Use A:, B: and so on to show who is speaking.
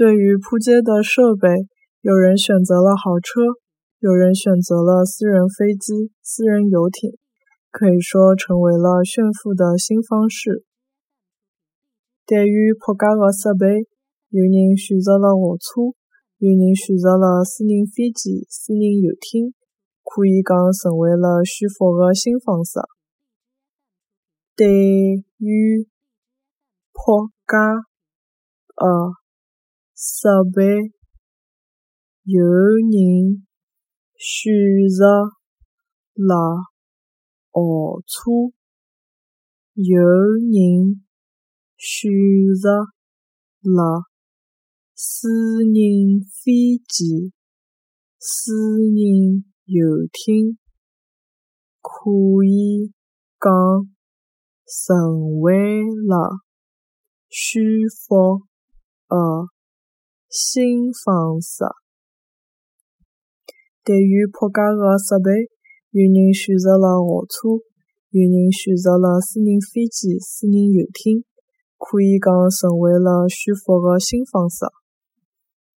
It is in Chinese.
A: 对于铺街的设备，有人选择了豪车，有人选择了私人飞机、私人游艇，可以说成为了炫富的新方式。对于铺街的设备，有人选择了豪车，有人选择了私人飞机、私人游艇，可以讲成为了炫富的新方式。对于铺街的设备，有人选择了豪车，有人选择了私人飞机、私人游艇，可以讲成为了舒服的。新方式。对于铺街的设备，有人选择了豪车，有人选择了私人飞机、私人游艇，可以讲成为了炫富的新方式。